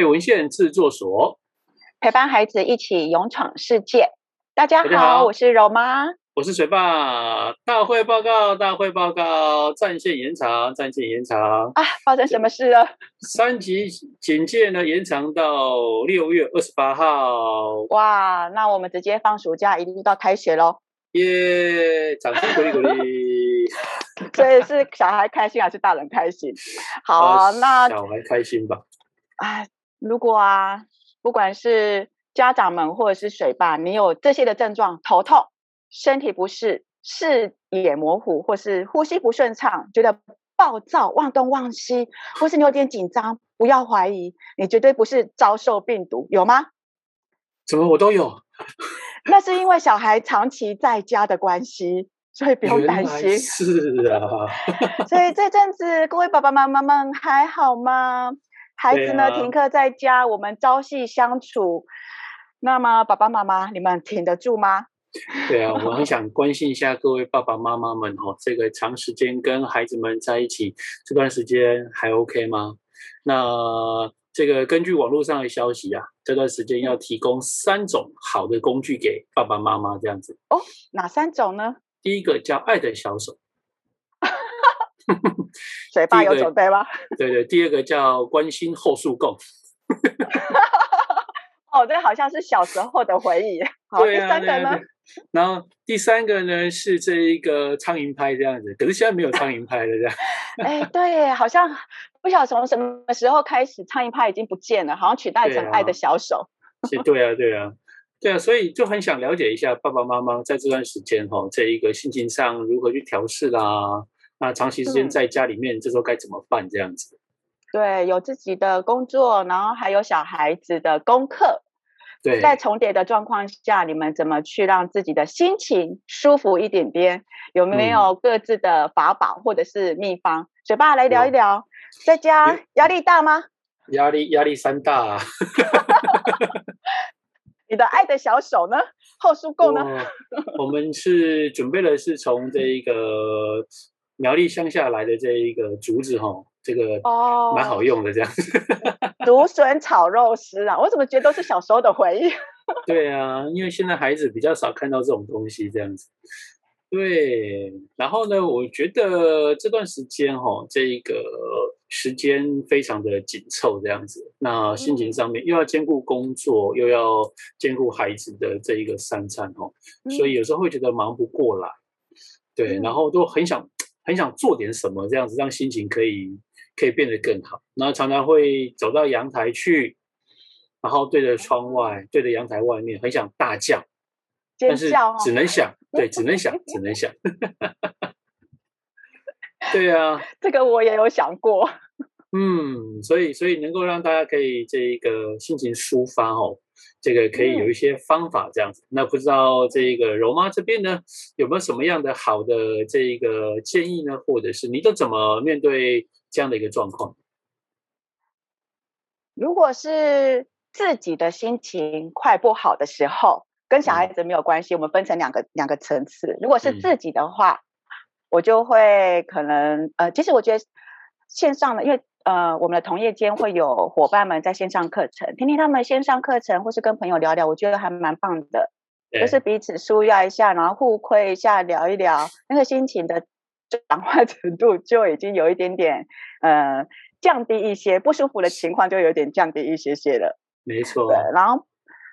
备文献制作所，陪伴孩子一起勇闯世界。大家好，家好，我是柔妈，我是水爸。大会报告，大会报告，战线延长，战线延长啊！发生什么事了？三级警戒呢，延长到六月二十八号。哇，那我们直接放暑假，一路到开学喽！耶，掌声鼓励鼓励。所以是小孩开心还是大人开心？好那小孩开心吧。哎，如果啊，不管是家长们或者是水爸，你有这些的症状，头痛、身体不适、视野模糊，或是呼吸不顺畅，觉得暴躁、忘东忘西，或是你有点紧张，不要怀疑，你绝对不是遭受病毒，有吗？怎么我都有？那是因为小孩长期在家的关系，所以不用担心。是啊，所以这阵子各位爸爸妈妈们还好吗？孩子呢？停课在家，我们朝夕相处。那么，爸爸妈妈，你们挺得住吗？对啊，我很想关心一下各位爸爸妈妈们哦，这个长时间跟孩子们在一起，这段时间还 OK 吗？那这个根据网络上的消息啊，这段时间要提供三种好的工具给爸爸妈妈，这样子。哦，哪三种呢？第一个叫爱的小手。水爸有准备吗？对对，第二个叫关心后束共。哦，这好像是小时候的回忆。好，第三个呢？然后第三个呢是这一个苍蝇拍这样子，可是现在没有苍蝇拍了这样。哎，对，好像不晓得从什么时候开始，苍蝇拍已经不见了，好像取代成爱的小手。对啊，对啊，对啊，对啊，所以就很想了解一下爸爸妈妈在这段时间哈，这一个心情上如何去调试啦。那长期时间在家里面，嗯、这时候该怎么办？这样子，对，有自己的工作，然后还有小孩子的功课，对，在重叠的状况下，你们怎么去让自己的心情舒服一点点？有没有各自的法宝或者是秘方？水爸来聊一聊，在家压力大吗？压力压力山大啊！你的爱的小手呢？后束共呢？我们是准备了是从这一个。苗栗乡下来的这一个竹子哈，这个哦，蛮好用的这样子。竹笋炒肉丝啊，我怎么觉得都是小时候的回忆？对啊，因为现在孩子比较少看到这种东西这样子。对，然后呢，我觉得这段时间哈，这一个时间非常的紧凑这样子。那心情上面又要兼顾工作，又要兼顾孩子的这一个三餐哈，所以有时候会觉得忙不过来。对，然后都很想。很想做点什么，这样子让心情可以可以变得更好。然后常常会走到阳台去，然后对着窗外，对着阳台外面，很想大叫，但是只能想，对，只能想，只能想。对啊，这个我也有想过。嗯，所以所以能够让大家可以这一个心情抒发哦。这个可以有一些方法这样子，嗯、那不知道这个柔妈这边呢，有没有什么样的好的这个建议呢？或者是你都怎么面对这样的一个状况？如果是自己的心情快不好的时候，跟小孩子没有关系，嗯、我们分成两个两个层次。如果是自己的话，嗯、我就会可能呃，其实我觉得线上的，因为。呃，我们的同业间会有伙伴们在线上课程，听听他们线上课程，或是跟朋友聊聊，我觉得还蛮棒的。就是彼此舒压一下，然后互亏一下，聊一聊，那个心情的转化 程度就已经有一点点呃降低一些，不舒服的情况就有点降低一些些了。没错。对，然后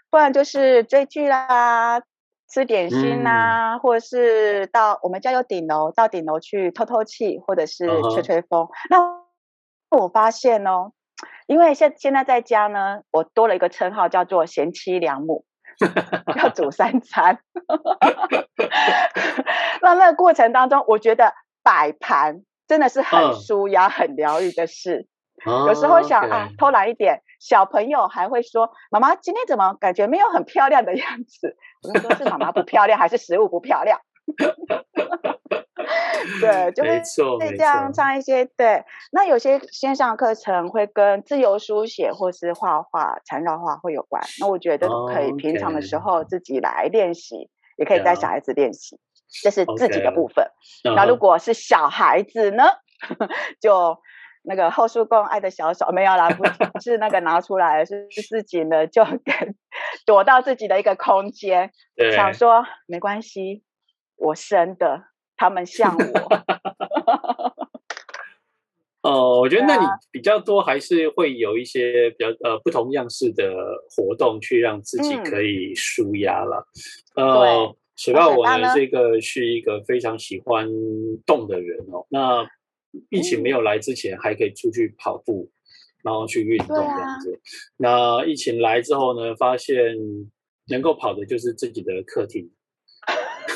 不然就是追剧啦，吃点心啦，嗯、或者是到我们家有顶楼，到顶楼去透透气，或者是吹吹风。Uh. 那我发现哦，因为现现在在家呢，我多了一个称号，叫做贤妻良母，要煮三餐。那那个过程当中，我觉得摆盘真的是很舒压、很疗愈的事。有时候想啊，偷懒一点，小朋友还会说：“妈妈今天怎么感觉没有很漂亮的样子？”我们说：“是妈妈不漂亮，还是食物不漂亮？” 对，就会会这样唱一些。对，那有些线上课程会跟自由书写或是画画、缠绕画会有关。那我觉得可以平常的时候自己来练习，oh, okay. 也可以带小孩子练习，这是自己的部分。那 Okay. 如果是小孩子呢，就那个后叔公爱的小手没有啦，不是那个拿出来，是自己呢就跟躲到自己的一个空间，想说没关系，我生的，他们像我。哦，我觉得那你比较多还是会有一些比较呃不同样式的活动，去让自己可以舒压了。嗯、呃，水爸我呢，这个是一个非常喜欢动的人哦。那疫情没有来之前，还可以出去跑步，然后去运动这样子。那疫情来之后呢，发现能够跑的就是自己的客厅。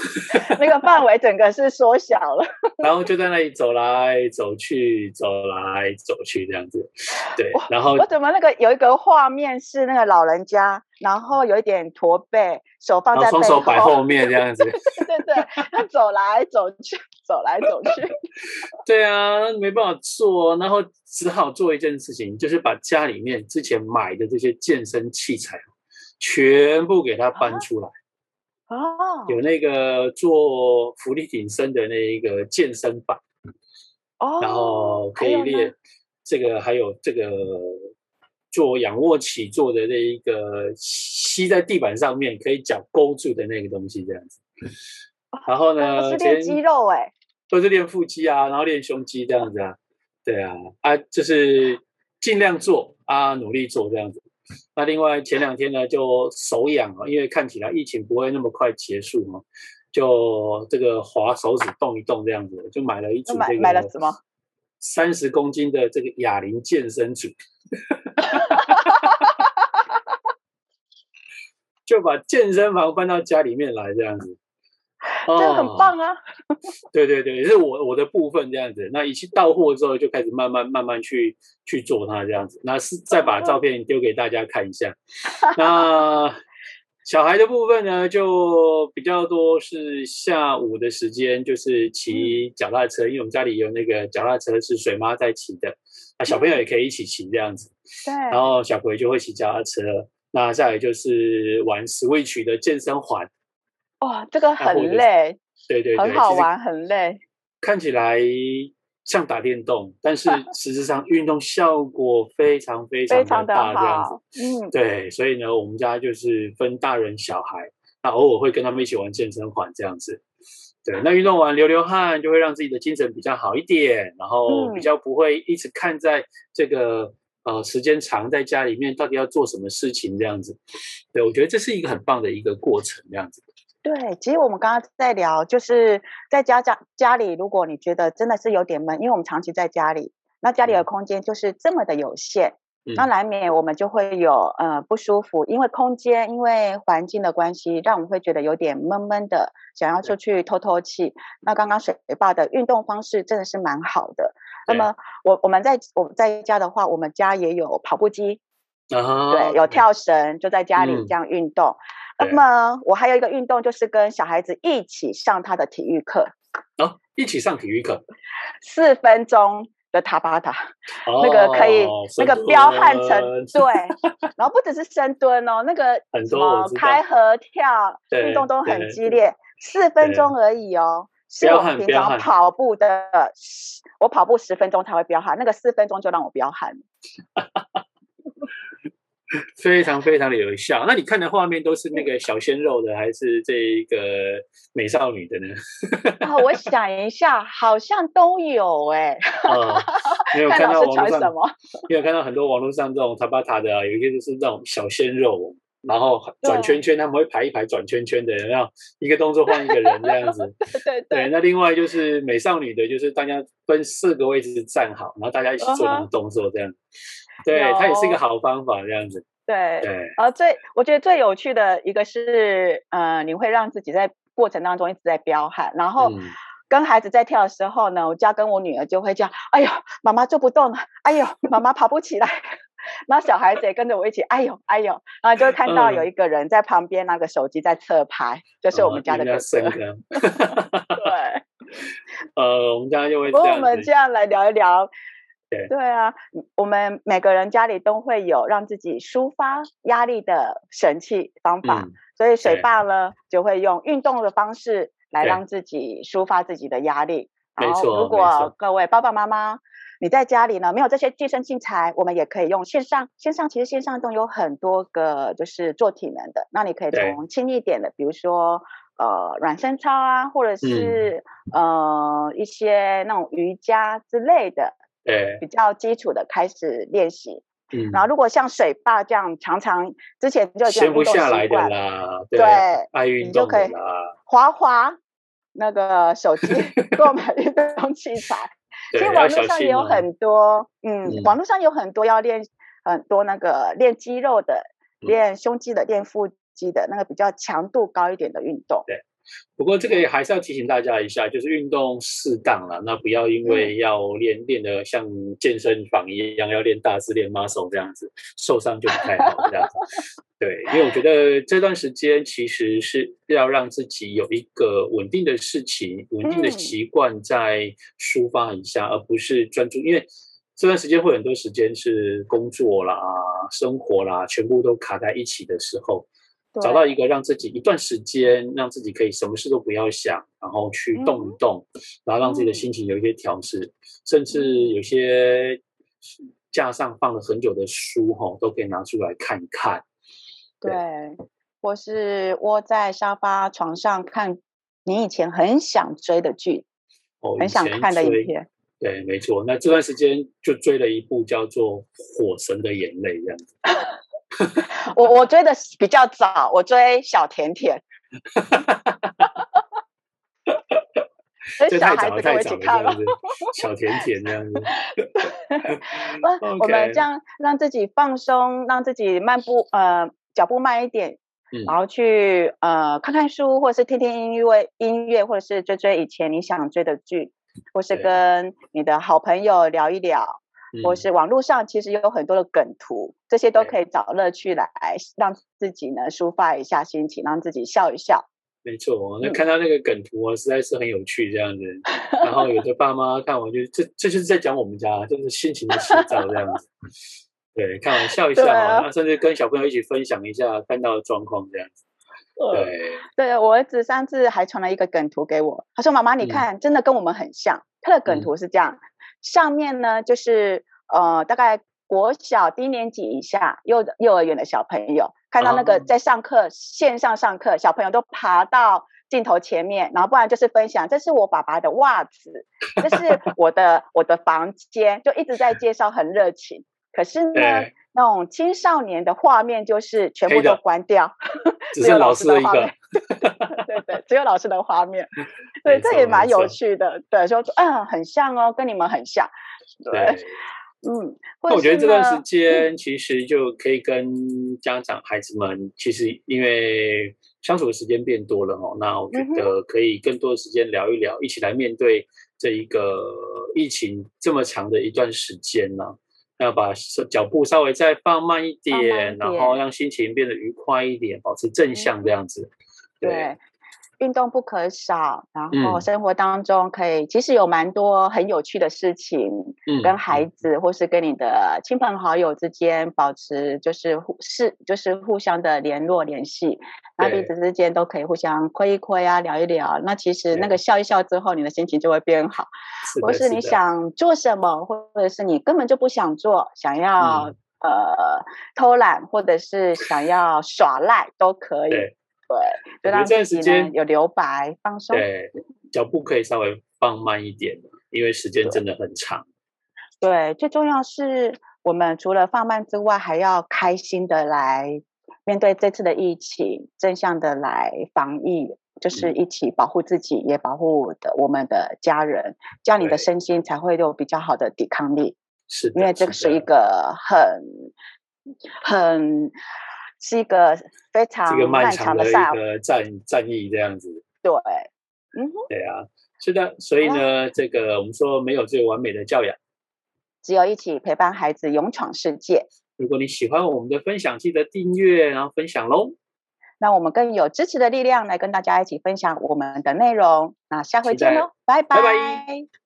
那个范围整个是缩小了，然后就在那里走来走去，走来走去这样子。对，然后我怎么那个有一个画面是那个老人家，然后有一点驼背，手放在双手摆后面这样子。对对对，他走来走去，走来走去。对啊，没办法做，然后只好做一件事情，就是把家里面之前买的这些健身器材全部给他搬出来。啊哦，有那个做浮力挺身的那一个健身板，哦，然后可以练这个，还有这个做仰卧起坐的那一个吸在地板上面可以脚勾住的那个东西，这样子。然后呢，是练肌肉哎，都是练腹肌啊，然后练胸肌这样子啊，对啊，啊，就是尽量做啊，努力做这样子。那另外前两天呢，就手痒啊，因为看起来疫情不会那么快结束嘛，就这个划手指动一动这样子，就买了一组这个买了什么三十公斤的这个哑铃健身组，就把健身房搬到家里面来这样子。这个很棒啊！哦、对对对，是我我的部分这样子。那一起到货之后，就开始慢慢慢慢去去做它这样子。那是再把照片丢给大家看一下。那小孩的部分呢，就比较多是下午的时间，就是骑脚踏车，因为我们家里有那个脚踏车是水妈在骑的，那小朋友也可以一起骑这样子。对。然后小葵就会骑脚踏车。那再来就是玩 Switch 的健身环。哇、哦，这个很累，对对对，很好玩，很累。看起来像打电动，但是 实质上运动效果非常非常的大，这样子。嗯，对，所以呢，我们家就是分大人小孩，那偶尔会跟他们一起玩健身环这样子。对，那运动完流流汗，就会让自己的精神比较好一点，然后比较不会一直看在这个呃时间长在家里面到底要做什么事情这样子。对，我觉得这是一个很棒的一个过程，这样子。对，其实我们刚刚在聊，就是在家家家里，如果你觉得真的是有点闷，因为我们长期在家里，那家里的空间就是这么的有限，嗯、那难免我们就会有呃不舒服，因为空间，因为环境的关系，让我们会觉得有点闷闷的，想要出去透透气。那刚刚水爸的运动方式真的是蛮好的。那么我我们在我们在家的话，我们家也有跑步机，啊、对，有跳绳，就在家里这样运动。嗯那么我还有一个运动，就是跟小孩子一起上他的体育课。哦，一起上体育课，四分钟的塔巴塔，哦、那个可以，那个彪悍成对，然后不只是深蹲哦，那个什么开合跳运动都很激烈，四分钟而已哦，是我平常跑步的，我跑步十分钟才会飙汗，那个四分钟就让我飙汗。非常非常的有效。那你看的画面都是那个小鲜肉的，还是这一个美少女的呢？哦，我想一下，好像都有哎、欸。哦，没有看到网络上什么？没有看到很多网络上这种塔巴塔的、啊，有一些就是这种小鲜肉，然后转圈圈，他们会排一排转圈圈的，然后一个动作换一个人这样子。对对，对，对。那另外就是美少女的，就是大家分四个位置站好，然后大家一起做那个动作这样。Uh huh. 对，它也是一个好方法，这样子。对，对。然后最我觉得最有趣的一个是，呃，你会让自己在过程当中一直在飙汗，然后跟孩子在跳的时候呢，我家跟我女儿就会叫：“哎呦，妈妈做不动了，哎呦，妈妈跑不起来。”然后小孩子也跟着我一起：“哎呦，哎呦。”然后就会看到有一个人在旁边拿个手机在侧拍，就是我们家的哥哥。对。呃，我们家就会。我们这样来聊一聊。对，对啊，我们每个人家里都会有让自己抒发压力的神器方法，嗯、所以水爸呢就会用运动的方式来让自己抒发自己的压力。对然后，如果各位爸爸妈妈你在家里呢，没有这些健身器材，我们也可以用线上。线上其实线上都有很多个，就是做体能的。那你可以从轻一点的，比如说呃软身操啊，或者是、嗯、呃一些那种瑜伽之类的，对，比较基础的开始练习。嗯，然后如果像水坝这样，常常之前就已经运动习惯，闲不下来的啦，对，对爱运动的啦，你就可以滑滑那个手机购买 运动器材。其实网络上也有很多，嗯，嗯，网络上有很多要练很多那个练肌肉的、练胸肌的、练腹肌的那个比较强度高一点的运动。对。不过这个也还是要提醒大家一下，就是运动适当了，那不要因为要练练的像健身房一样，要练大字练 muscle 这样子，受伤就不太好这样子。对，因为我觉得这段时间其实是要让自己有一个稳定的事情、稳定的习惯在抒发一下，而不是专注。因为这段时间会很多时间是工作啦、生活啦，全部都卡在一起的时候。找到一个让自己一段时间，让自己可以什么事都不要想，然后去动一动，嗯、然后让自己的心情有一些调试，嗯、甚至有些架上放了很久的书哈，都可以拿出来看一看。对，对或是窝在沙发床上看你以前很想追的剧，哦，很想看的影片。对，没错。那这段时间就追了一部叫做《火神的眼泪》这样子。我我追的比较早，我追小甜甜，所以小孩子跟我一起看了。小甜甜这样子，我们这样让自己放松，让自己慢步呃脚步慢一点，嗯、然后去呃看看书，或者是听听音乐音乐，或者是追追以前你想追的剧，或是跟你的好朋友聊一聊。或是网络上其实有很多的梗图，这些都可以找乐趣来让自己呢抒发一下心情，让自己笑一笑。没错，那看到那个梗图啊，实在是很有趣这样子。嗯、然后有的爸妈看完就这这就是在讲我们家，就是心情的写照这样子。对，看完笑一笑啊，那甚至跟小朋友一起分享一下看到的状况这样子。对，对我儿子上次还传了一个梗图给我，他说：“妈妈，你看，嗯、真的跟我们很像。”他的梗图是这样。嗯上面呢，就是呃，大概国小低年级以下幼幼儿园的小朋友，看到那个在上课、嗯、线上上课，小朋友都爬到镜头前面，然后不然就是分享，这是我爸爸的袜子，这是 我的我的房间，就一直在介绍，很热情。可是呢，欸、那种青少年的画面就是全部都关掉，只有老师的一个。对对，只有老师的画面。对，这也蛮有趣的。对，说嗯，很像哦，跟你们很像。对，对嗯。那我觉得这段时间其实就可以跟家长、孩子们，其实因为相处的时间变多了哦，那我觉得可以更多的时间聊一聊，一起来面对这一个疫情这么长的一段时间呢。要把脚步稍微再放慢一点，点然后让心情变得愉快一点，保持正向这样子。对运动不可少，然后生活当中可以，其实有蛮多很有趣的事情，嗯，跟孩子或是跟你的亲朋好友之间保持就是互是就是互相的联络联系，那彼此之间都可以互相亏一亏啊，聊一聊。那其实那个笑一笑之后，你的心情就会变好，或是你想做什么，或者是你根本就不想做，想要、嗯、呃偷懒，或者是想要耍赖都可以。对，就让这时间有留白，放松。对，脚步可以稍微放慢一点，因为时间真的很长。对，最重要是我们除了放慢之外，还要开心的来面对这次的疫情，正向的来防疫，就是一起保护自己，嗯、也保护的我们的家人，这样你的身心才会有比较好的抵抗力。是，因为这个是一个很很。是一个非常漫长的一个战战役这样子。对，嗯哼，对啊，是的。所以呢，这个我们说没有最完美的教养，只有一起陪伴孩子勇闯世界。如果你喜欢我们的分享，记得订阅，然后分享喽。那我们更有支持的力量来跟大家一起分享我们的内容。那下回见喽，拜拜。拜拜。